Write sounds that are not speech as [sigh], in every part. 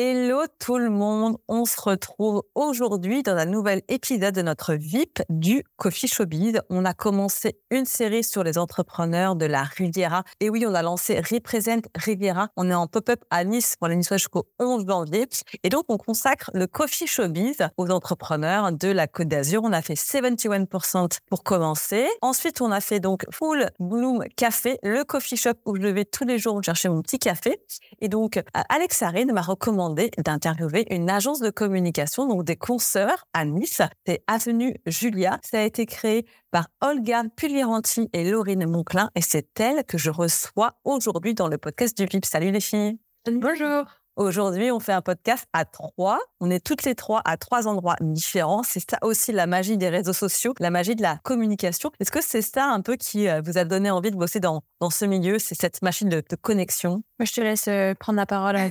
Hello tout le monde, on se retrouve aujourd'hui dans un nouvel épisode de notre VIP du Coffee Showbiz. On a commencé une série sur les entrepreneurs de la Riviera. Et oui, on a lancé Represent Riviera. On est en pop-up à Nice pour la Nice jusqu'au 11 janvier. Et donc, on consacre le Coffee Showbiz aux entrepreneurs de la Côte d'Azur. On a fait 71% pour commencer. Ensuite, on a fait donc Full Bloom Café, le coffee shop où je vais tous les jours chercher mon petit café. Et donc, Alex Arine m'a recommandé d'interviewer une agence de communication, donc des consoeurs à Nice. C'est Avenue Julia. Ça a été créé par Olga Puglieranti et Laurine Monclin et c'est elle que je reçois aujourd'hui dans le podcast du VIP. Salut les filles. Bonjour. Aujourd'hui, on fait un podcast à trois. On est toutes les trois à trois endroits différents. C'est ça aussi la magie des réseaux sociaux, la magie de la communication. Est-ce que c'est ça un peu qui euh, vous a donné envie de bosser dans, dans ce milieu? C'est cette machine de, connexion? Moi, je te laisse euh, prendre la parole [laughs] à [laughs]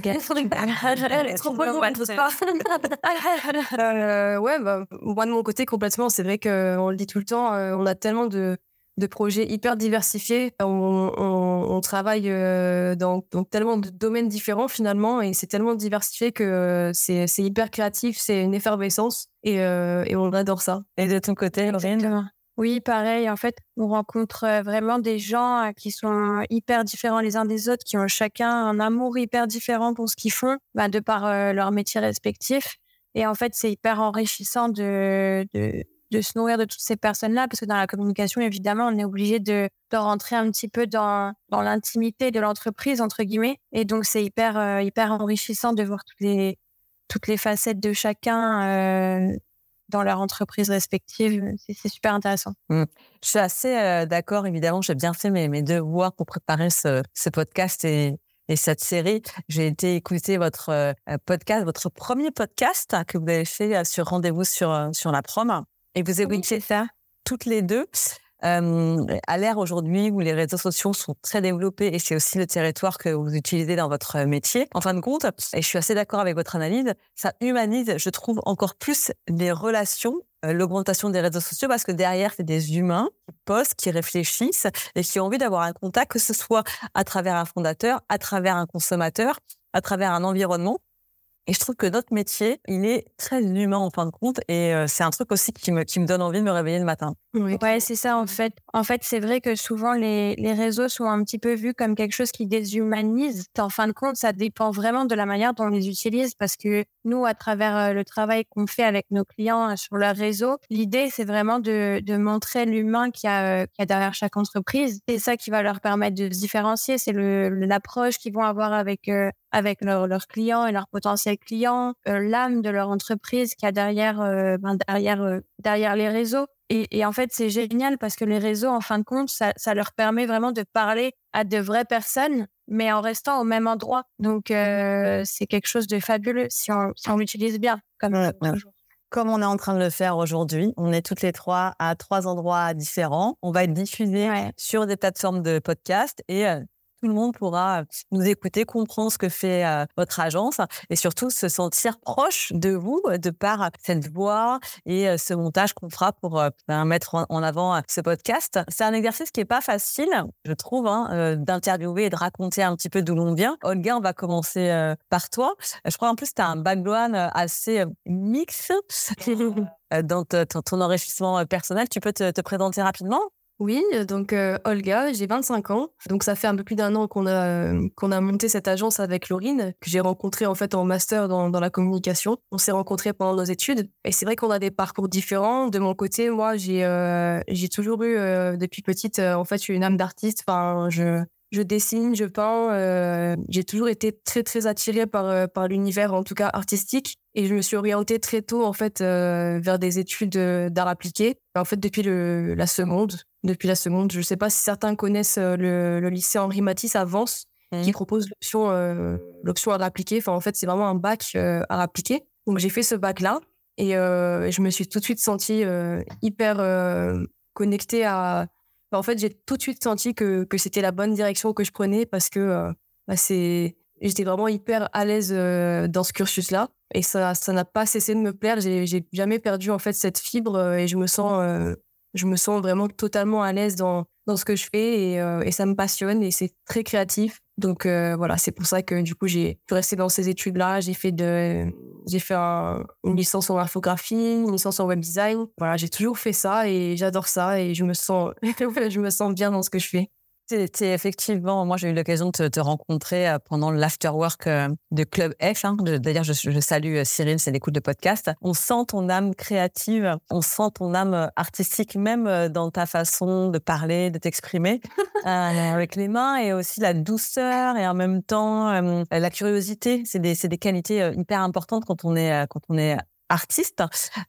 euh, ouais, bah, moi de mon côté, complètement. C'est vrai qu'on le dit tout le temps, on a tellement de, de projets hyper diversifiés. On, on, travaille euh, dans, tellement de domaines différents finalement et c'est tellement diversifié que c'est hyper créatif, c'est une effervescence et, euh, et, on adore ça. Et de ton côté, Laurine oui, pareil. En fait, on rencontre euh, vraiment des gens qui sont hyper différents les uns des autres, qui ont chacun un amour hyper différent pour ce qu'ils font, bah, de par leur métier respectif. Et en fait, c'est hyper enrichissant de, de de se nourrir de toutes ces personnes-là, parce que dans la communication, évidemment, on est obligé de, de rentrer un petit peu dans, dans l'intimité de l'entreprise, entre guillemets. Et donc, c'est hyper, euh, hyper enrichissant de voir toutes les, toutes les facettes de chacun euh, dans leur entreprise respective. C'est super intéressant. Mmh. Je suis assez euh, d'accord, évidemment. J'ai bien fait mes, mes devoirs pour préparer ce, ce podcast et, et cette série. J'ai été écouter votre podcast, votre premier podcast que vous avez fait sur Rendez-vous sur, sur la prom. Et vous écoutez ça toutes les deux. Euh, à l'ère aujourd'hui où les réseaux sociaux sont très développés et c'est aussi le territoire que vous utilisez dans votre métier, en fin de compte, et je suis assez d'accord avec votre analyse, ça humanise, je trouve, encore plus les relations, euh, l'augmentation des réseaux sociaux, parce que derrière, c'est des humains qui postent, qui réfléchissent et qui ont envie d'avoir un contact, que ce soit à travers un fondateur, à travers un consommateur, à travers un environnement. Et je trouve que notre métier, il est très humain en fin de compte. Et euh, c'est un truc aussi qui me, qui me donne envie de me réveiller le matin. Oui, ouais, c'est ça en fait. En fait, c'est vrai que souvent les, les réseaux sont un petit peu vus comme quelque chose qui déshumanise. En fin de compte, ça dépend vraiment de la manière dont on les utilise parce que nous, à travers euh, le travail qu'on fait avec nos clients euh, sur leur réseau, l'idée, c'est vraiment de, de montrer l'humain qu'il y, a, a derrière chaque entreprise. C'est ça qui va leur permettre de se différencier. C'est l'approche qu'ils vont avoir avec, avec leurs clients et leurs clients, euh, l'âme de leur entreprise qui a derrière, euh, ben derrière, euh, derrière les réseaux. Et, et en fait, c'est génial parce que les réseaux, en fin de compte, ça, ça, leur permet vraiment de parler à de vraies personnes, mais en restant au même endroit. Donc, c'est quelque chose de fabuleux si on, si on l'utilise bien, comme Comme on est en train de le faire aujourd'hui, on est toutes les trois à trois endroits différents. On va être diffusés sur des plateformes de podcast et tout le monde pourra nous écouter, comprendre ce que fait votre agence et surtout se sentir proche de vous de par cette voix et ce montage qu'on fera pour ben, mettre en avant ce podcast. C'est un exercice qui est pas facile, je trouve, hein, d'interviewer et de raconter un petit peu d'où l'on vient. Olga, on va commencer par toi. Je crois en plus tu as un background assez mix [laughs] dans ton enrichissement personnel. Tu peux te présenter rapidement? Oui, donc euh, Olga, j'ai 25 ans. Donc ça fait un peu plus d'un an qu'on a qu'on a monté cette agence avec Laurine, que j'ai rencontrée en fait en master dans, dans la communication. On s'est rencontrés pendant nos études et c'est vrai qu'on a des parcours différents. De mon côté, moi, j'ai euh, j'ai toujours eu euh, depuis petite en fait, une âme d'artiste. Enfin, je je dessine, je peins. Euh, j'ai toujours été très, très attirée par, euh, par l'univers, en tout cas artistique. Et je me suis orientée très tôt, en fait, euh, vers des études d'art appliqué. En fait, depuis le, la seconde. Depuis la seconde. Je ne sais pas si certains connaissent le, le lycée Henri Matisse à Vence, qui mmh. propose l'option l'option art appliqué. Enfin, en fait, c'est vraiment un bac art appliqué. Donc, j'ai fait ce bac-là. Et je me suis tout de suite sentie hyper connectée à en fait, j'ai tout de suite senti que, que c'était la bonne direction que je prenais parce que euh, bah, c'est, j'étais vraiment hyper à l'aise euh, dans ce cursus-là. Et ça, ça n'a pas cessé de me plaire. J'ai, j'ai jamais perdu en fait cette fibre euh, et je me sens, je me sens vraiment totalement à l'aise dans, dans ce que je fais et, et ça me passionne et c'est très créatif. Donc voilà, c'est pour ça que du coup j'ai pu rester dans ces études-là. J'ai fait de, j'ai fait une licence en infographie, une licence en web design. Voilà, j'ai toujours fait ça et j'adore ça et je me sens, [laughs] je me sens bien dans ce que je fais. C'est effectivement, moi j'ai eu l'occasion de te, rencontrer euh, pendant l'afterwork euh, de Club F. Hein. D'ailleurs, je, salue euh, Cyril, c'est l'écoute de podcast. On sent ton âme créative, on sent ton âme artistique, même dans ta façon de parler, de t'exprimer [laughs] avec les mains, et aussi la douceur et en même temps la curiosité. C'est des, des, qualités hyper importantes quand on est, quand on est artiste,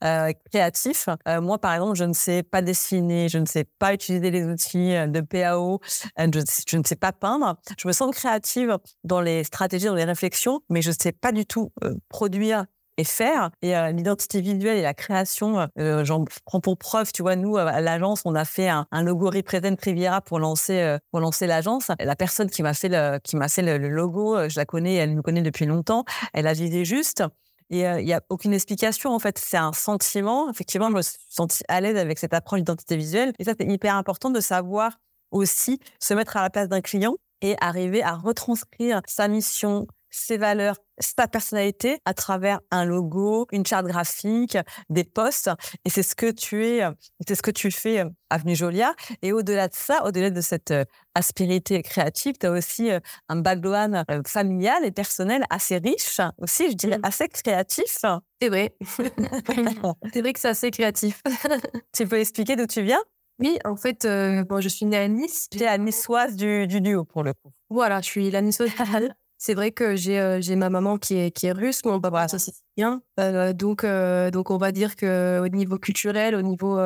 euh, créatif. Euh, moi, par exemple, je ne sais pas dessiner, je ne sais pas utiliser les outils euh, de PAO, je, ne sais pas peindre. Je me sens créative dans les stratégies, dans les réflexions, mais je ne sais pas du tout produire et faire. Et l'identité visuelle et la création, j'en prends pour preuve, tu vois, nous, à l'agence, on a fait un, logo Represent Riviera pour lancer, pour lancer l'agence. La personne qui m'a fait, le, qui m'a le, le, logo, je la connais, elle me connaît depuis longtemps, elle a visé juste. Et il n'y a aucune explication, en fait. C'est un sentiment. Effectivement, je me suis sentie à l'aise avec cette approche d'identité visuelle. Et ça, c'est hyper important de savoir aussi se mettre à la place d'un client et arriver à retranscrire sa mission, ses valeurs, sa personnalité à travers un logo, une charte graphique, des posts. Et c'est ce que tu es, c'est ce que tu fais euh, Avenue Jolia. Et au-delà de ça, au-delà de cette euh, aspérité créative, tu as aussi euh, un background familial et personnel assez riche, aussi, je dirais, mmh. assez créatif. C'est vrai. [laughs] c'est vrai que c'est assez créatif. [laughs] tu peux expliquer d'où tu viens? Oui, en fait, bon, je suis née à Nice. Tu es la niçoise du, du duo, pour le coup. Voilà, je suis la niçoise [laughs] C'est vrai que j'ai euh, j'ai ma maman qui est qui est russe, mon papa ça c'est bien. Euh, donc euh, donc on va dire que au niveau culturel, au niveau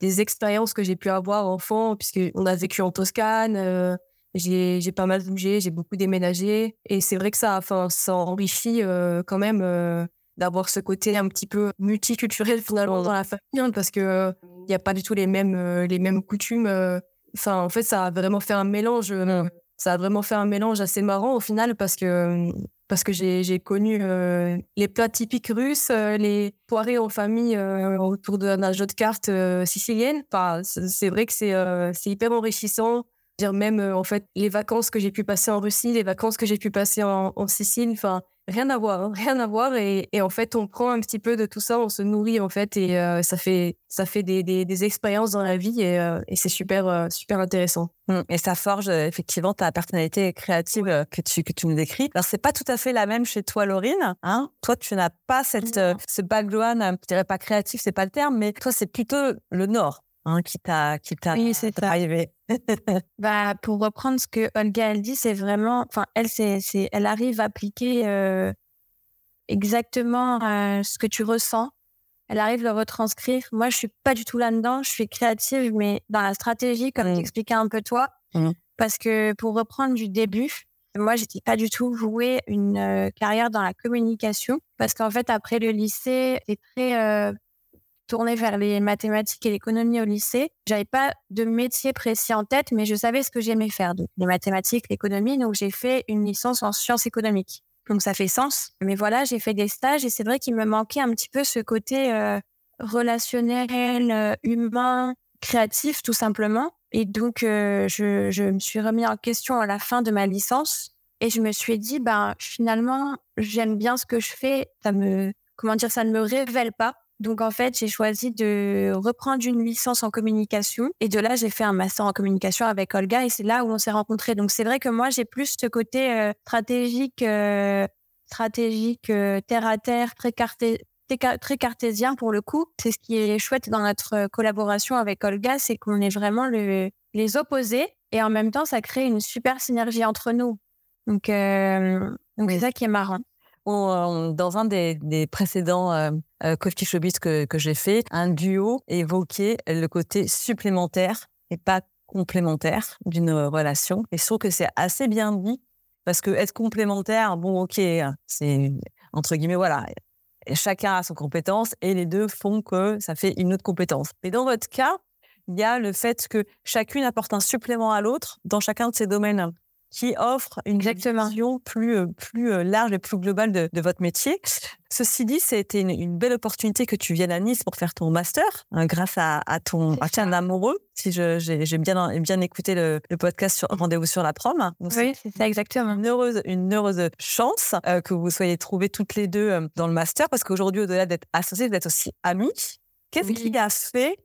des expériences que j'ai pu avoir enfant, puisque on a vécu en Toscane, j'ai j'ai pas mal bougé, j'ai beaucoup déménagé et c'est vrai que ça enfin ça enrichit quand même d'avoir ce côté un petit peu multiculturel finalement dans la famille hein, parce que il n'y a pas du tout les mêmes les mêmes coutumes. Enfin en fait ça a vraiment fait un mélange ça a vraiment fait un mélange assez marrant au final parce que parce que j'ai connu euh, les plats typiques russes, euh, les soirées en famille euh, autour d'un jeu de cartes sicilienne. Enfin, c'est vrai que c'est hyper enrichissant. Dire même en fait les vacances que j'ai pu passer en Russie, les vacances que j'ai pu passer en, en Sicile. Enfin, rien à voir, hein, rien à voir. Et, et, en fait, on prend un petit peu de tout ça, on se nourrit en fait, et euh, ça fait ça fait des, des, des, expériences dans la vie, et, euh, et c'est super euh, super intéressant. Mmh. Et ça forge effectivement ta personnalité créative que tu que tu nous décris. Alors c'est pas tout à fait la même chez toi, Laurine. Hein toi, tu n'as pas cette ce background, je dirais pas créatif, c'est pas le terme, mais toi, c'est plutôt le Nord. Hein, qui t'a qui t'a oui, arrivé. [laughs] bah pour reprendre ce que Olga elle dit, c'est vraiment, enfin elle c'est elle arrive à appliquer euh, exactement euh, ce que tu ressens. Elle arrive à le retranscrire. Moi je suis pas du tout là-dedans. Je suis créative, mais dans la stratégie, comme mmh. t'expliquais un peu toi, mmh. parce que pour reprendre du début, moi, j'étais pas du tout vouée une euh, carrière dans la communication parce qu'en fait, après le lycée, c'est très tournée vers les mathématiques et l'économie au lycée. J'avais pas de métier précis en tête, mais je savais ce que j'aimais faire, les mathématiques, l'économie. Donc j'ai fait une licence en sciences économiques. Donc ça fait sens. Mais voilà, j'ai fait des stages et c'est vrai qu'il me manquait un petit peu ce côté euh, relationnel, euh, humain, créatif, tout simplement. Et donc euh, je, je me suis remis en question à la fin de ma licence et je me suis dit, ben finalement, j'aime bien ce que je fais. Ça me, comment dire, ça ne me révèle pas. Donc en fait, j'ai choisi de reprendre une licence en communication et de là, j'ai fait un master en communication avec Olga et c'est là où on s'est rencontrés. Donc c'est vrai que moi, j'ai plus ce côté euh, stratégique, euh, stratégique, euh, terre à terre, très, très cartésien pour le coup. C'est ce qui est chouette dans notre collaboration avec Olga, c'est qu'on est vraiment le, les opposés, Et en même temps, ça crée une super synergie entre nous. Donc, donc c'est ça qui est marrant. Dans un des, précédents euh, Coffee Showbiz que, j'ai fait, un duo évoquait le côté supplémentaire et pas complémentaire d'une relation. Et je trouve que c'est assez bien dit parce que être complémentaire, bon, ok, c'est entre guillemets, voilà, chacun a son compétence et les deux font que ça fait une autre compétence. Mais dans votre cas, il y a le fait que chacune apporte un supplément à l'autre dans chacun de ces domaines qui offre une vision plus, euh, plus euh, large et plus globale de, votre métier. Ceci dit, c'était une, belle opportunité que tu viennes à Nice pour faire ton master hein, grâce à, ton à amoureux. Si j'ai bien, bien écouté le, podcast sur Rendez-vous sur la prom. oui, c'est ça exactement. Une heureuse, une heureuse chance euh, que vous soyez trouvés toutes les deux dans le master parce qu'aujourd'hui, au-delà d'être associés, vous êtes aussi amis. Qu'est-ce qui a fait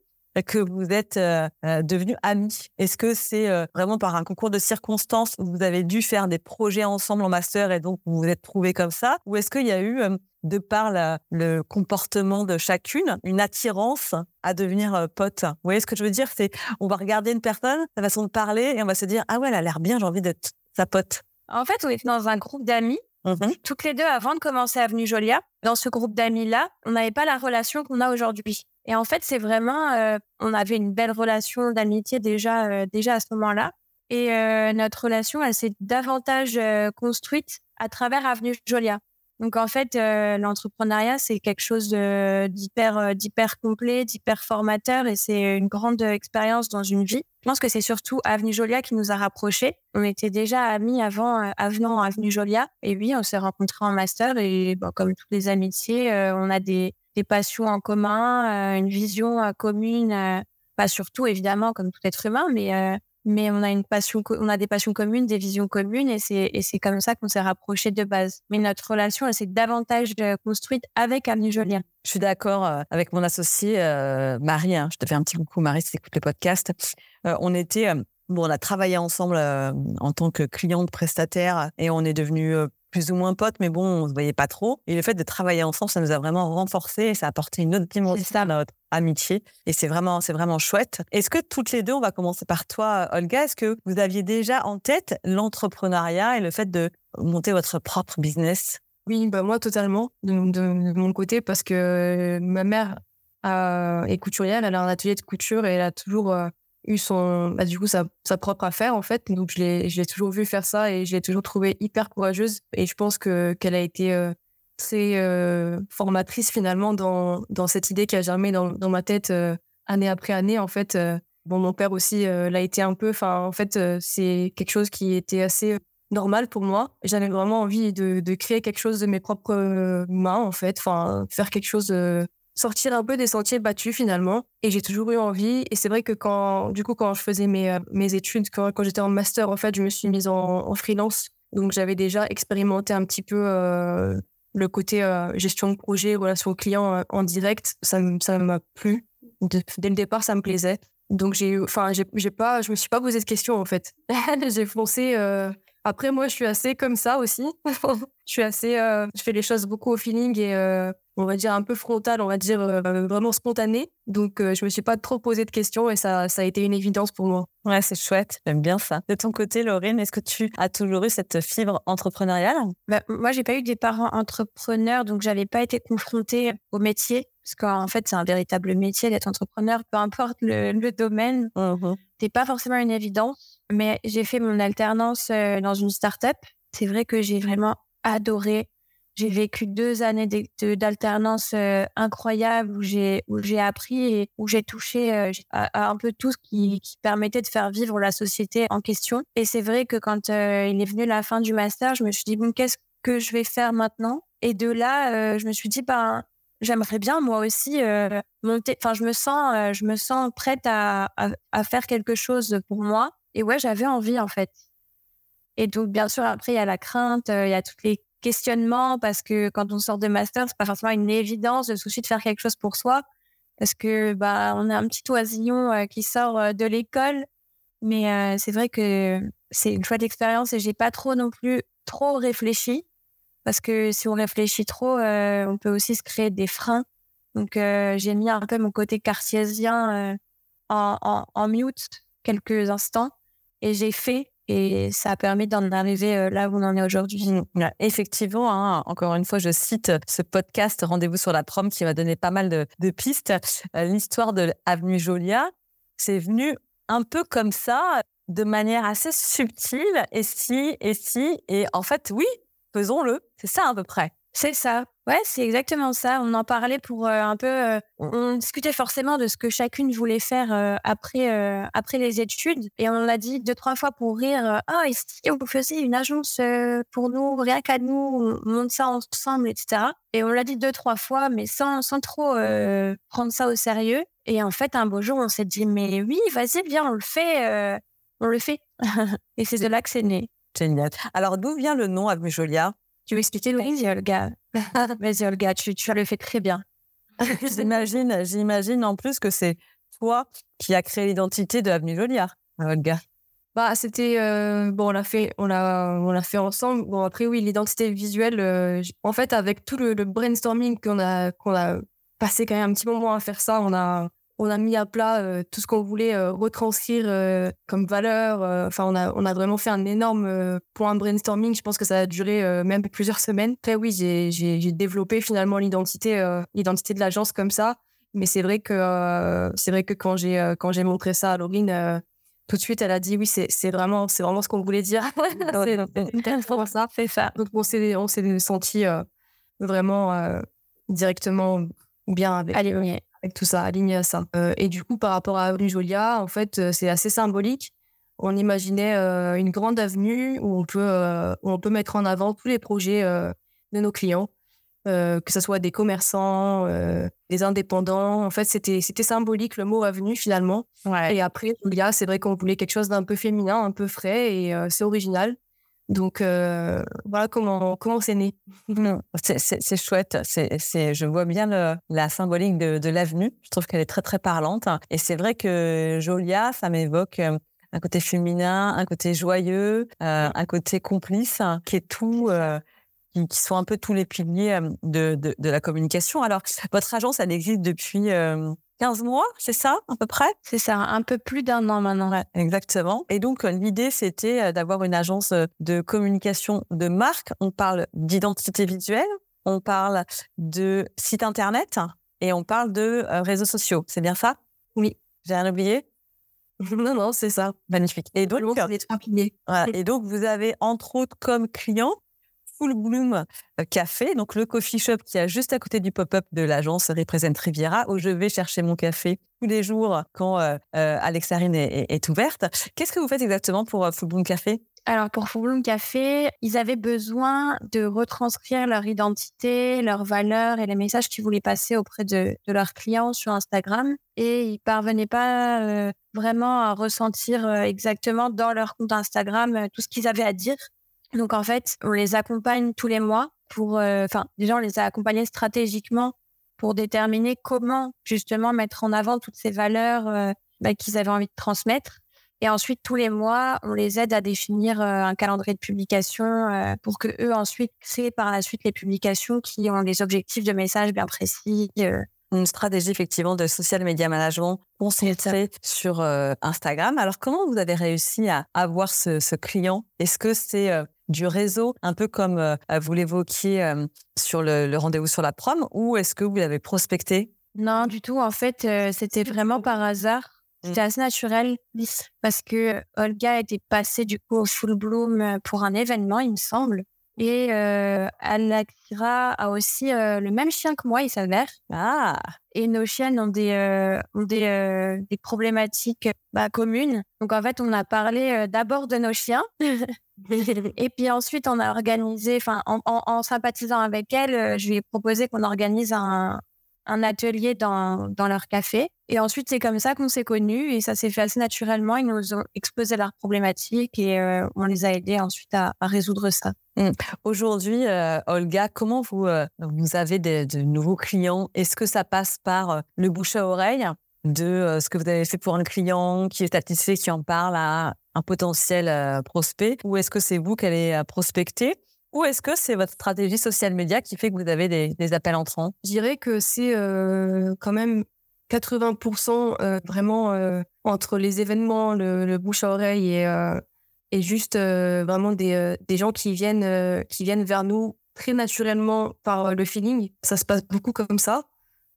que vous êtes euh, euh, devenus amis? Est-ce que c'est euh, vraiment par un concours de circonstances où vous avez dû faire des projets ensemble en master et donc vous vous êtes trouvés comme ça? Ou est-ce qu'il y a eu, de par le comportement de chacune, une attirance à devenir pote? Vous voyez ce que je veux dire? C'est on va regarder une personne, sa façon de parler et on va se dire ah ouais, elle a l'air bien, j'ai envie d'être sa pote. En fait, on était dans un groupe d'amis mmh toutes les deux avant de commencer Avenue Jolia. Dans ce groupe d'amis-là, on n'avait pas la relation qu'on a aujourd'hui. Et en fait, c'est vraiment, on avait une belle relation d'amitié déjà, déjà à ce moment-là. Et notre relation, elle s'est davantage construite à travers Avenue Jolia. Donc en fait, l'entrepreneuriat, c'est quelque chose d'hyper, d'hyper complet, d'hyper formateur et c'est une grande expérience dans une vie. Je pense que c'est surtout Avenue Jolia qui nous a rapprochés. On était déjà amis avant, avenant Avenue Jolia. Et oui, on s'est rencontrés en master et bon, comme toutes les amitiés, on a des, des passions en commun, euh, une vision euh, commune, euh, pas surtout évidemment comme tout être humain, mais mais on a une passion, on a des passions communes, des visions communes, et c'est comme ça qu'on s'est rapprochés de base. Mais notre relation, elle s'est davantage construite avec Avenue Jolien. Je suis d'accord avec mon associé Marie. Hein. je te fais un petit coucou, Marie, si tu écoutes le podcast. on était Bon, on a travaillé ensemble en tant que cliente prestataire et on est devenus plus ou moins potes, mais bon, on se voyait pas trop. Et le fait de travailler ensemble, ça nous a vraiment renforcé et ça a apporté une autre dimension à notre amitié. Et c'est vraiment, c'est vraiment chouette. Est-ce que toutes les deux, on va commencer par toi, Olga, est-ce que vous aviez déjà en tête l'entrepreneuriat et le fait de monter votre propre business? Oui, bah moi totalement, de, mon côté, parce que ma mère est couturière, elle a un atelier de couture et elle a toujours euh, eu son, bah, du coup, sa, sa, propre affaire, en fait. Donc, je l'ai, toujours vu faire ça et je l'ai toujours trouvée hyper courageuse. Et je pense que, qu'elle a été euh, assez euh, formatrice, finalement, dans, dans cette idée qui a germé dans, dans ma tête euh, année après année, en fait. bon, mon père aussi l'a été un peu. Enfin, en fait, c'est quelque chose qui était assez normal pour moi. J'avais vraiment envie de, de créer quelque chose de mes propres mains, en fait. Enfin, faire quelque chose sortir un peu des sentiers battus finalement. Et j'ai toujours eu envie. Et c'est vrai que quand, du coup, quand je faisais mes, euh, mes études, quand, quand j'étais en master, en fait, je me suis mise en, freelance. Donc j'avais déjà expérimenté un petit peu euh, le côté euh, gestion de projet, relation client en direct. Ça, ça m'a plu. dès le départ, ça me plaisait. Donc j'ai, enfin, j'ai, pas, je me suis pas posé de questions en fait. [laughs] j'ai foncé. Après, moi, je suis assez comme ça aussi. [laughs] je suis assez, je fais les choses beaucoup au feeling et on va dire un peu frontal, on va dire euh, vraiment spontané. Donc euh, je me suis pas trop posé de questions et ça, ça a été une évidence pour moi. Ouais, c'est chouette, j'aime bien ça. De ton côté, Laurine, est-ce que tu as toujours eu cette fibre entrepreneuriale? Bah, Moi, j'ai pas eu des parents entrepreneurs, donc j'avais pas été confrontée au métier. Parce qu'en fait, c'est un véritable métier d'être entrepreneur, peu importe le, domaine. Mmh c'est pas forcément une évidence. Mais j'ai fait mon alternance euh, dans une start-up. C'est vrai que j'ai vraiment adoré j'ai vécu deux années d'alternance euh, incroyables où j'ai où j'ai appris et où j'ai touché euh, à, un peu tout ce qui, qui, permettait de faire vivre la société en question. Et c'est vrai que quand euh, il est venu la fin du master, je me suis dit bon qu'est-ce que je vais faire maintenant? Et de là, je me suis dit ben j'aimerais bien moi aussi monter. Enfin, je me sens je me sens prête à, à, faire quelque chose pour moi. Et ouais, j'avais envie en fait. Et donc, bien sûr, après, il y a la crainte, il y a toutes les questionnement parce que quand on sort de master, c'est pas forcément une évidence le souci de faire quelque chose pour soi parce que bah on a un petit oisillon euh, qui sort euh, de l'école, mais euh, c'est vrai que c'est une chouette expérience et j'ai pas trop non plus trop réfléchi parce que si on réfléchit trop, on peut aussi se créer des freins. Donc j'ai mis un peu mon côté cartésien en, en, mute quelques instants et j'ai fait et ça a permis d'en arriver là où on en est aujourd'hui. Mmh, effectivement, hein, encore une fois, je cite ce podcast Rendez-vous sur la prom qui m'a donné pas mal de, de pistes. L'histoire de Avenue Jolia, c'est venu un peu comme ça, de manière assez subtile. Et si, et si, et en fait, oui, faisons-le. C'est ça à peu près. C'est ça. Ouais, c'est exactement ça. On en parlait pour euh, un peu. Euh, on discutait forcément de ce que chacune voulait faire euh, après après les études, et on l'a dit deux trois fois pour rire. Ah, oh, si vous faisiez une agence pour nous, rien qu'à nous, on monte ça ensemble, etc. Et on l'a dit deux trois fois, mais sans sans trop prendre ça au sérieux. Et en fait, un beau jour, on s'est dit mais oui, vas-y, viens, on le fait, on le fait. [laughs] et c'est de là que c'est né. Génial. Alors d'où vient le nom Avenue Jolia tu veux expliquer, Louise? [laughs] Vas-y, Olga. Vas-y, Olga, tu, tu le fait très bien. [laughs] j'imagine, j'imagine en plus que c'est toi qui as créé l'identité de Avenue Jolia, Olga. Bah, c'était euh, bon, on l'a fait, on l'a, on fait ensemble. Bon, après oui, l'identité visuelle. Euh, en fait, avec tout le, le brainstorming qu'on a, qu'on a passé quand même un petit moment à faire ça, on a, on a mis à plat euh, tout ce qu'on voulait euh, retranscrire euh, comme valeur. Enfin, on a, on a vraiment fait un énorme point brainstorming. Je pense que ça a duré même plusieurs semaines. Après, oui, j'ai développé finalement l'identité l'identité de l'agence comme ça. Mais c'est vrai que c'est vrai que quand j'ai quand j'ai montré ça à Laurine, tout de suite, elle a dit oui, c'est vraiment c'est vraiment ce qu'on voulait dire. [laughs] c'est ça. C'est ça. Donc on s'est on s'est senti vraiment directement bien avec. Allez, oui tout ça, aligné à ça. Euh, et du coup, par rapport à Avenue Jolia, en fait, euh, c'est assez symbolique. On imaginait euh, une grande avenue où on peut, où on peut mettre en avant tous les projets de nos clients, que ce soit des commerçants, des indépendants. En fait, c'était symbolique le mot avenue finalement. Et après, Jolia, c'est vrai qu'on voulait quelque chose d'un peu féminin, un peu frais et c'est original. Donc euh, voilà comment comment c'est né. C'est chouette. C'est je vois bien la symbolique de, l'avenue. Je trouve qu'elle est très très parlante. Et c'est vrai que Jolia, ça m'évoque euh, un côté féminin, un côté joyeux, euh, un côté complice, qui est tout. qui, sont un peu tous les piliers de, de, de, la communication. Alors, votre agence, elle existe depuis 15 mois, c'est ça, à peu près? C'est ça, un peu plus d'un an maintenant. exactement. Et donc, euh, l'idée, c'était euh, d'avoir une agence euh, de communication de marque. On parle d'identité visuelle, on parle de site internet et on parle de réseaux sociaux. C'est bien ça? Oui. J'ai rien oublié? [laughs] Non, non, c'est ça. Magnifique. Et donc, voilà. [laughs] et donc, vous avez entre autres comme client Full Bloom euh, Café, donc le coffee shop qui est juste à côté du pop-up de l'agence Represent Riviera, où je vais chercher mon café tous les jours quand euh, euh, Alexarine est, ouverte. Qu'est-ce que vous faites exactement pour Full Bloom Café? Alors pour Full Bloom Café, ils avaient besoin de retranscrire leur identité, leurs valeurs et les messages qu'ils voulaient passer auprès de, leurs clients sur Instagram. Et ils parvenaient pas vraiment à ressentir exactement dans leur compte Instagram tout ce qu'ils avaient à dire. Donc en fait, on les accompagne tous les mois pour, euh, enfin, déjà on les a accompagnés stratégiquement pour déterminer comment justement mettre en avant toutes ces valeurs euh, bah, qu'ils avaient envie de transmettre. Et ensuite, tous les mois, on les aide à définir euh, un calendrier de publication pour que eux ensuite créent par la suite les publications qui ont des objectifs de message bien précis. Une stratégie effectivement de social media management concentrée sur Instagram. Alors, comment vous avez réussi à avoir ce, ce client? Est-ce que c'est du réseau, un peu comme euh, vous l'évoquiez euh, sur le, rendez-vous sur la prom, ou est-ce que vous l'avez prospecté? Non, du tout. En fait, euh, c'était vraiment par hasard. Mmh. C'était assez naturel parce que Olga était passée du coup au Full Bloom pour un événement, il me semble. Et euh, Alakira a aussi le même chien que moi, il s'avère. Ah. Et nos chiens ont des, ont des, des problématiques bah, communes. Donc en fait, on a parlé d'abord de nos chiens. [laughs] et puis ensuite, on a organisé, enfin, en, en, sympathisant avec elle, je lui ai proposé qu'on organise un, un atelier dans, dans leur café. Et ensuite, c'est comme ça qu'on s'est connus et ça s'est fait assez naturellement. Ils nous ont exposé leurs problématiques et euh, on les a aidés ensuite à, résoudre ça. Mmh. Aujourd'hui, euh, Olga, comment vous, euh, vous avez de nouveaux clients? Est-ce que ça passe par le bouche à oreille de ce que vous avez fait pour un client qui est satisfait, qui en parle à un potentiel prospect? Ou est-ce que c'est vous qui allez prospecter? Ou est-ce que c'est votre stratégie social média qui fait que vous avez des, appels entrants? Je dirais que c'est euh, quand même 80% vraiment entre les événements, le, bouche à oreille et, juste vraiment des, gens qui viennent, qui viennent vers nous très naturellement par le feeling. Ça se passe beaucoup comme ça.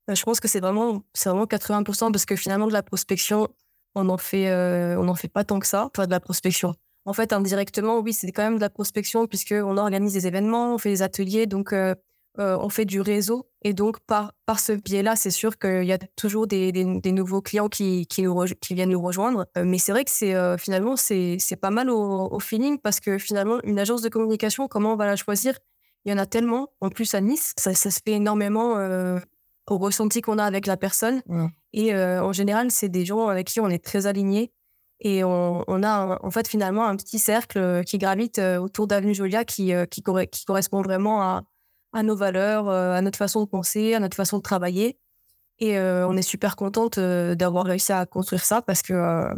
Je pense que c'est vraiment, vraiment 80% parce que finalement, de la prospection, on en fait, on en fait pas tant que ça. Enfin, de la prospection. En fait, indirectement, oui, c'est quand même de la prospection puisqu'on organise des événements, on fait des ateliers. Donc, euh, on fait du réseau. Et donc, par, par ce biais-là, c'est sûr qu'il y a toujours des, des, nouveaux clients qui, qui, nous qui, viennent nous rejoindre. Euh, mais c'est vrai que c'est euh, finalement, c'est pas mal au, feeling parce que finalement, une agence de communication, comment on va la choisir? Il y en a tellement. En plus, à Nice, ça, se fait énormément au ressenti qu'on a avec la personne. Et en général, c'est des gens avec qui on est très alignés. Et on, a en fait finalement un petit cercle qui gravite autour d'Avenue Jolia qui, qui, qui correspond vraiment à, nos valeurs, euh, à notre façon de penser, à notre façon de travailler. Et euh, on est super contente euh, d'avoir réussi à construire ça parce que,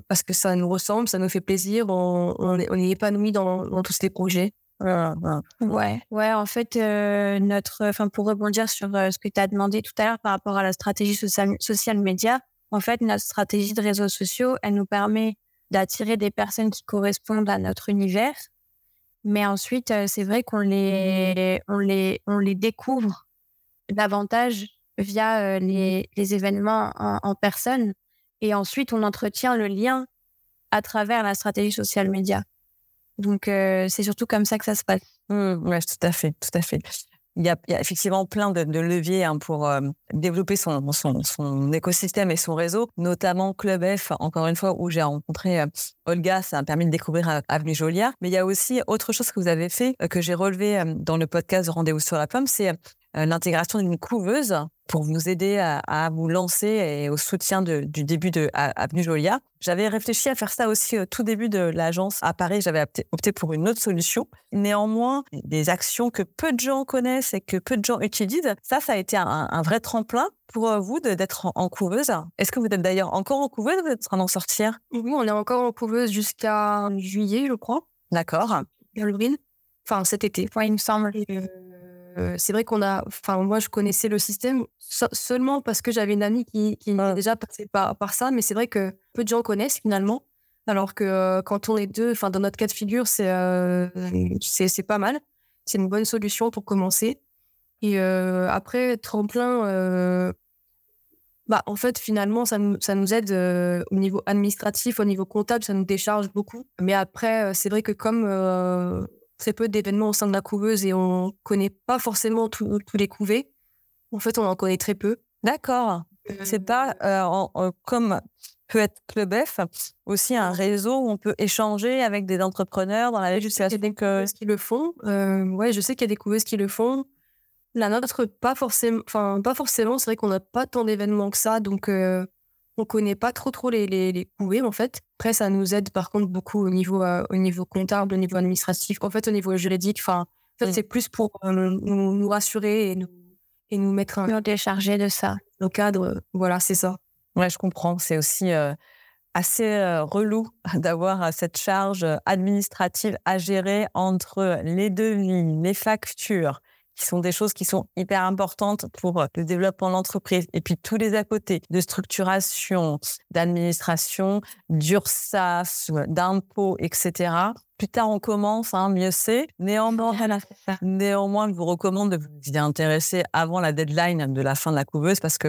parce que ça nous ressemble, ça nous fait plaisir, on, est, on est épanoui dans, tous ces projets. Ouais, ouais, en fait, notre, enfin, pour rebondir sur ce que tu as demandé tout à l'heure par rapport à la stratégie social, social média, en fait, notre stratégie de réseaux sociaux, elle nous permet d'attirer des personnes qui correspondent à notre univers, mais ensuite, c'est vrai qu'on les, on les, on les découvre davantage via les, les, événements en, personne. Et ensuite, on entretient le lien à travers la stratégie social média. Donc, c'est surtout comme ça que ça se passe. Mmh, oui, tout à fait, tout à fait il y, a, effectivement plein de, leviers hein, pour euh, développer son, écosystème et son réseau, notamment Club F, encore une fois, où j'ai rencontré euh, Olga, ça m'a permis de découvrir euh, Avenue Joliard. Mais il y a aussi autre chose que vous avez fait, que j'ai relevé dans le podcast Rendez-vous sur la pomme, c'est l'intégration d'une couveuse pour vous aider à, vous lancer et au soutien du début de Avenue Jolia. J'avais réfléchi à faire ça aussi au tout début de l'agence à Paris. J'avais opté pour une autre solution. Néanmoins, des actions que peu de gens connaissent et que peu de gens utilisent, ça, ça a été un, vrai tremplin pour euh, vous d'être en couveuse. Est-ce que vous êtes d'ailleurs encore en couveuse ou vous êtes en train d'en sortir Oui, on est encore en couveuse jusqu'à juillet, je crois. D'accord. Halloween. Enfin, cet été. Ouais, il me semble. Euh, euh, c'est vrai qu'on a, enfin moi je connaissais le système seulement parce que j'avais une amie qui, qui est déjà passée par, par ça, mais c'est vrai que peu de gens connaissent finalement. Alors que euh, quand on est deux, enfin dans notre cas de figure, c'est euh, c'est pas mal. C'est une bonne solution pour commencer. Et après tremplin, bah en fait finalement ça nous, ça nous aide au niveau administratif, au niveau comptable, ça nous décharge beaucoup. Mais après c'est vrai que comme très peu d'événements au sein de la couveuse et on connaît pas forcément tous les couvées. En fait, on en connaît très peu. D'accord. C'est pas euh, comme peut être Club F, aussi un réseau où on peut échanger avec des entrepreneurs dans la législation. Il y a des couveuses qui le font. Euh, ouais, je sais qu'il y a des couveuses qui le font. La nôtre, pas forcément. Enfin, pas forcément. C'est vrai qu'on n'a pas tant d'événements que ça, donc euh, on connaît pas trop trop les, les, les couvées en fait. Après, ça nous aide par contre beaucoup au niveau, euh, au niveau comptable, au niveau administratif. En fait, au niveau juridique, enfin, en fait, c'est plus pour euh, nous, nous, rassurer et nous, et nous mettre un. Nous décharger de ça. Au cadre, voilà, c'est ça. Ouais, je comprends. C'est aussi euh, assez relou [laughs] d'avoir cette charge administrative à gérer entre les devis, les factures, qui sont des choses qui sont hyper importantes pour euh, le développement de l'entreprise. Et puis tous les à côté de structuration, d'administration, d'URSSAF, d'impôts, etc. Plus tard on commence, hein, mieux c'est. Néanmoins, [laughs] néanmoins, je vous recommande de vous y intéresser avant la deadline de la fin de la couveuse parce que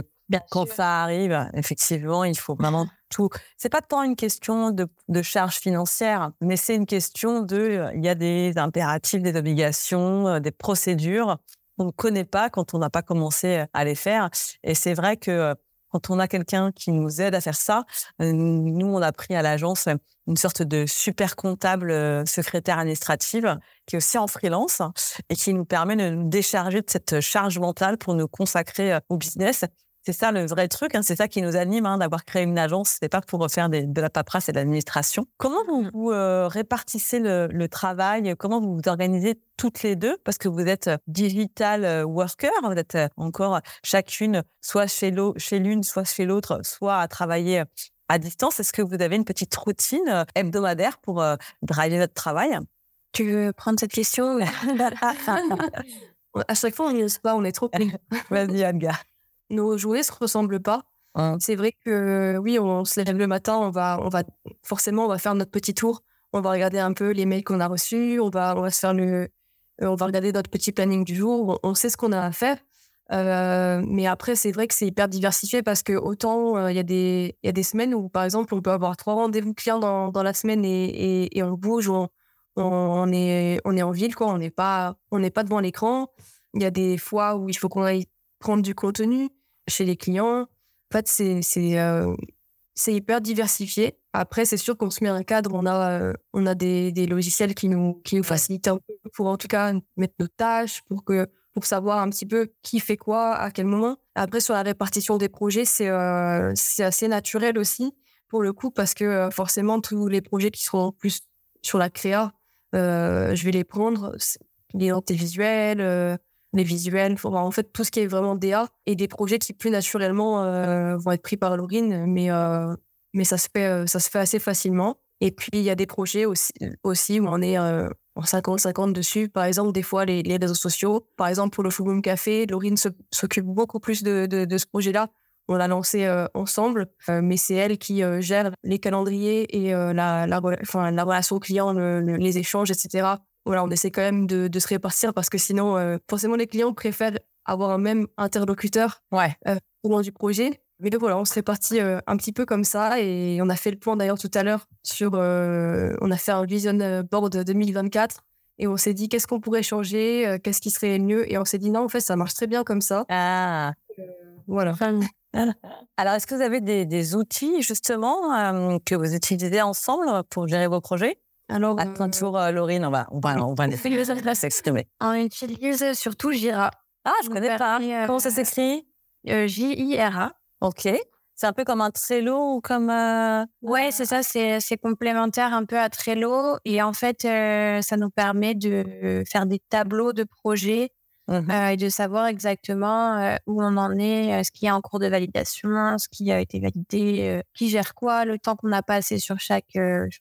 quand ça arrive, effectivement, il faut vraiment tout. C'est pas tant une question de, de charge financière, mais c'est une question de, euh, il y a des impératifs, des obligations, euh, des procédures qu'on ne connaît pas quand on n'a pas commencé euh, à les faire. Et c'est vrai que quand on a quelqu'un qui nous aide à faire ça, nous, on a pris à l'agence une sorte de super comptable secrétaire administrative qui est aussi en freelance et qui nous permet de nous décharger de cette charge mentale pour nous consacrer au business c'est ça le vrai truc, hein, c'est ça qui nous anime hein, d'avoir créé une agence. C'est pas pour faire de la paperasse et de l'administration. Comment vous, vous euh, répartissez le, travail? Comment vous vous organisez toutes les deux? Parce que vous êtes euh, digital euh, worker, vous êtes encore chacune soit chez l'une, soit chez l'autre, soit à travailler à distance. Est-ce que vous avez une petite routine hebdomadaire pour driver votre travail? Tu veux prendre cette question [laughs] [laughs] [laughs] À chaque fois, on n'y pas, on est trop. Vas-y, Anga nos jouets se ressemblent pas. Hein. C'est vrai que oui, on se lève le matin, on va, on va forcément, on va faire notre petit tour, on va regarder un peu les mails qu'on a reçus, on va, on va se faire le, on va regarder notre petit planning du jour, on, sait ce qu'on a à faire. Euh, mais après, c'est vrai que c'est hyper diversifié parce que autant euh, il y, a des, y a des semaines où, par exemple, on peut avoir trois rendez-vous clients dans, dans la semaine et, et, on bouge, on, on, est, on est en ville, quoi. on n'est pas, on pas devant l'écran. Il y a des fois où il faut qu'on aille prendre du contenu chez les clients. En fait, c'est c'est euh, hyper diversifié. Après, c'est sûr qu'on se met un cadre, on a, euh, on a des, logiciels qui nous, qui nous facilitent un peu pour en tout cas mettre nos tâches, pour, que, pour savoir un petit peu qui fait quoi, à quel moment. Après, sur la répartition des projets, c'est euh, assez naturel aussi, pour le coup, parce que forcément, tous les projets qui seront plus sur la créa, je vais les prendre, l'identité visuelle, les visuels, en fait tout ce qui est vraiment DA et des projets qui plus naturellement euh, vont être pris par Laurine, mais euh, mais ça se fait euh, ça se fait assez facilement. Et puis il y a des projets aussi aussi où on est en 50-50 dessus. Par exemple, des fois les, les, réseaux sociaux. Par exemple pour le Forum Café, Laurine s'occupe beaucoup plus de, de, ce projet-là. On l'a lancé ensemble, mais c'est elle qui gère les calendriers et la, la, la relation client, les échanges, etc voilà, on essaie quand même de, se répartir parce que sinon, euh, forcément, les clients préfèrent avoir un même interlocuteur ouais. Euh, au long du projet. Mais donc voilà, on se répartit euh, un petit peu comme ça et on a fait le point d'ailleurs tout à l'heure sur, on a fait un vision board 2024 et on s'est dit qu'est-ce qu'on pourrait changer, qu'est-ce qui serait mieux et on s'est dit non, en fait, ça marche très bien comme ça. Ah. voilà. [laughs] Alors, est-ce que vous avez des, des outils justement que vous utilisez ensemble pour gérer vos projets? Alors, à ton tour, euh, Laurine, on va, on va, on va [laughs] s'exprimer. On utilise surtout Jira. Ah, je ne connais pas. Comment ça s'écrit? euh, J-I-R-A. Ok. C'est un peu comme un Trello ou comme. Euh... Ouais, c'est ça. C'est complémentaire un peu à Trello. Et en fait, euh, ça nous permet de faire des tableaux de projets mmh et de savoir exactement où on en est, ce qui est en cours de validation, ce qui a été validé, qui gère quoi, le temps qu'on a passé sur chaque,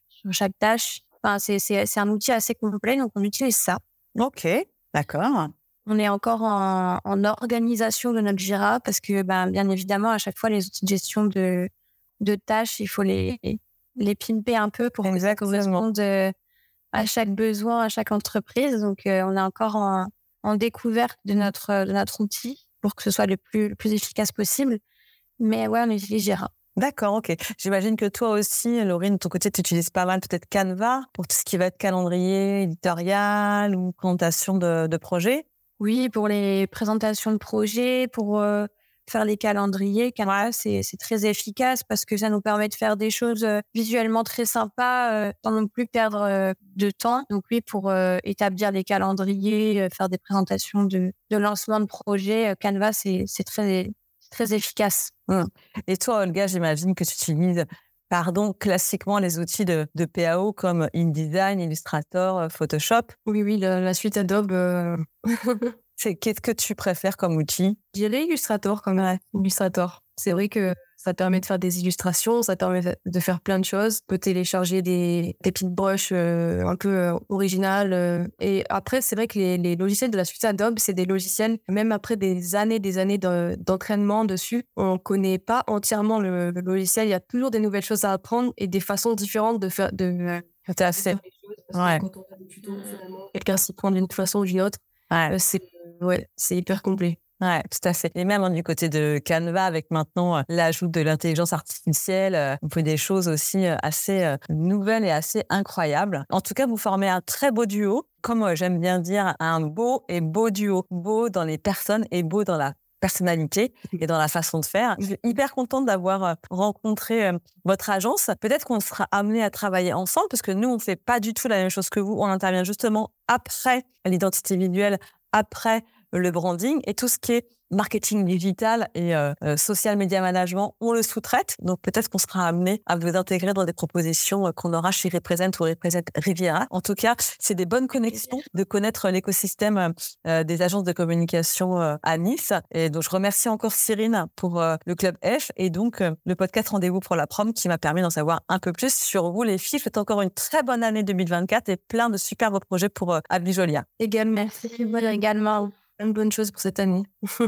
sur chaque tâche. Enfin, c'est un outil assez complet, donc on utilise ça. Ok, d'accord. On est encore en, en, organisation de notre Jira parce que, ben, bien évidemment, à chaque fois, les outils de gestion de, de tâches, il faut les, les pimper un peu pour que ça corresponde euh, à chaque besoin, à chaque entreprise. Donc, euh, on est encore en, en, découverte de notre, de notre outil pour que ce soit le plus, le plus efficace possible. Mais ouais, on utilise Jira. D'accord, ok. J'imagine que toi aussi, Laurine, de ton côté, tu utilises pas mal peut-être Canva pour tout ce qui va être calendrier éditorial ou présentation de, de projets? Oui, pour les présentations de projets, pour euh, faire les calendriers, Canva, c'est très efficace parce que ça nous permet de faire des choses euh, visuellement très sympas euh, sans non plus perdre de temps. Donc oui, pour établir des calendriers, faire des présentations de, de lancement de projets, Canva, c'est très très efficace. Mmh. Et toi, Olga, j'imagine que tu utilises pardon, classiquement les outils de, de PAO comme InDesign, Illustrator, euh, Photoshop. Oui, oui, la, suite Adobe. Euh, [laughs] qu'est-ce que tu préfères comme outil? Je dirais Illustrator comme Illustrator. C'est vrai que ça permet de faire des illustrations, ça permet de faire plein de choses. On peut télécharger des, des petites brushes euh, un peu euh, originales. Euh. Et après, c'est vrai que les, les, logiciels de la suite Adobe, c'est des logiciels, même après des années, des années d'entraînement dessus, on ne connaît pas entièrement le, logiciel. Il y a toujours des nouvelles choses à apprendre et des façons différentes de faire, de, de assez. Ouais. Quand on a des tutos, quelqu'un s'y prend d'une façon ou d'une autre. Ouais. c'est ouais, hyper complet. Ouais, tout à fait. Et même hein, du côté de Canva, avec maintenant euh, l'ajout de l'intelligence artificielle, euh, vous pouvez des choses aussi euh, assez nouvelles et assez incroyables. En tout cas, vous formez un très beau duo. Comme j'aime bien dire, un beau et beau duo. Beau dans les personnes et beau dans la personnalité et dans la façon de faire. Je suis hyper contente d'avoir rencontré votre agence. Peut-être qu'on sera amené à travailler ensemble parce que nous, on fait pas du tout la même chose que vous. On intervient justement après l'identité visuelle, après le branding et tout ce qui est marketing digital et euh, euh, social media management, on le sous-traite. Donc peut-être qu'on sera amené à vous intégrer dans des propositions euh, qu'on aura chez Represent ou Represent Riviera. En tout cas, c'est des bonnes connexions de connaître l'écosystème des agences de communication à Nice. Et donc je remercie encore Cyrine pour le club H et donc le podcast Rendez-vous pour la prom qui m'a permis d'en savoir un peu plus sur vous les filles. Faites encore une très bonne année 2024 et plein de superbes projets pour Abli Jolia. Également. Merci également une bonne chose pour cette année. [laughs]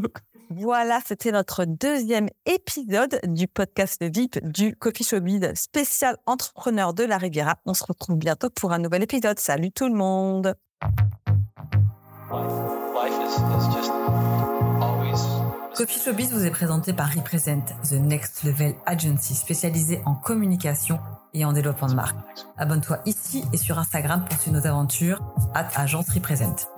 Voilà, c'était notre deuxième épisode du podcast VIP du Coffee Showbiz spécial entrepreneur de la Riviera. On se retrouve bientôt pour un nouvel épisode. Salut tout le monde. Coffee Showbiz vous est présenté par Represent, The Next Level Agency spécialisée en communication et en développement de marque. Abonne-toi ici et sur Instagram pour suivre nos aventures. At Agence Represent.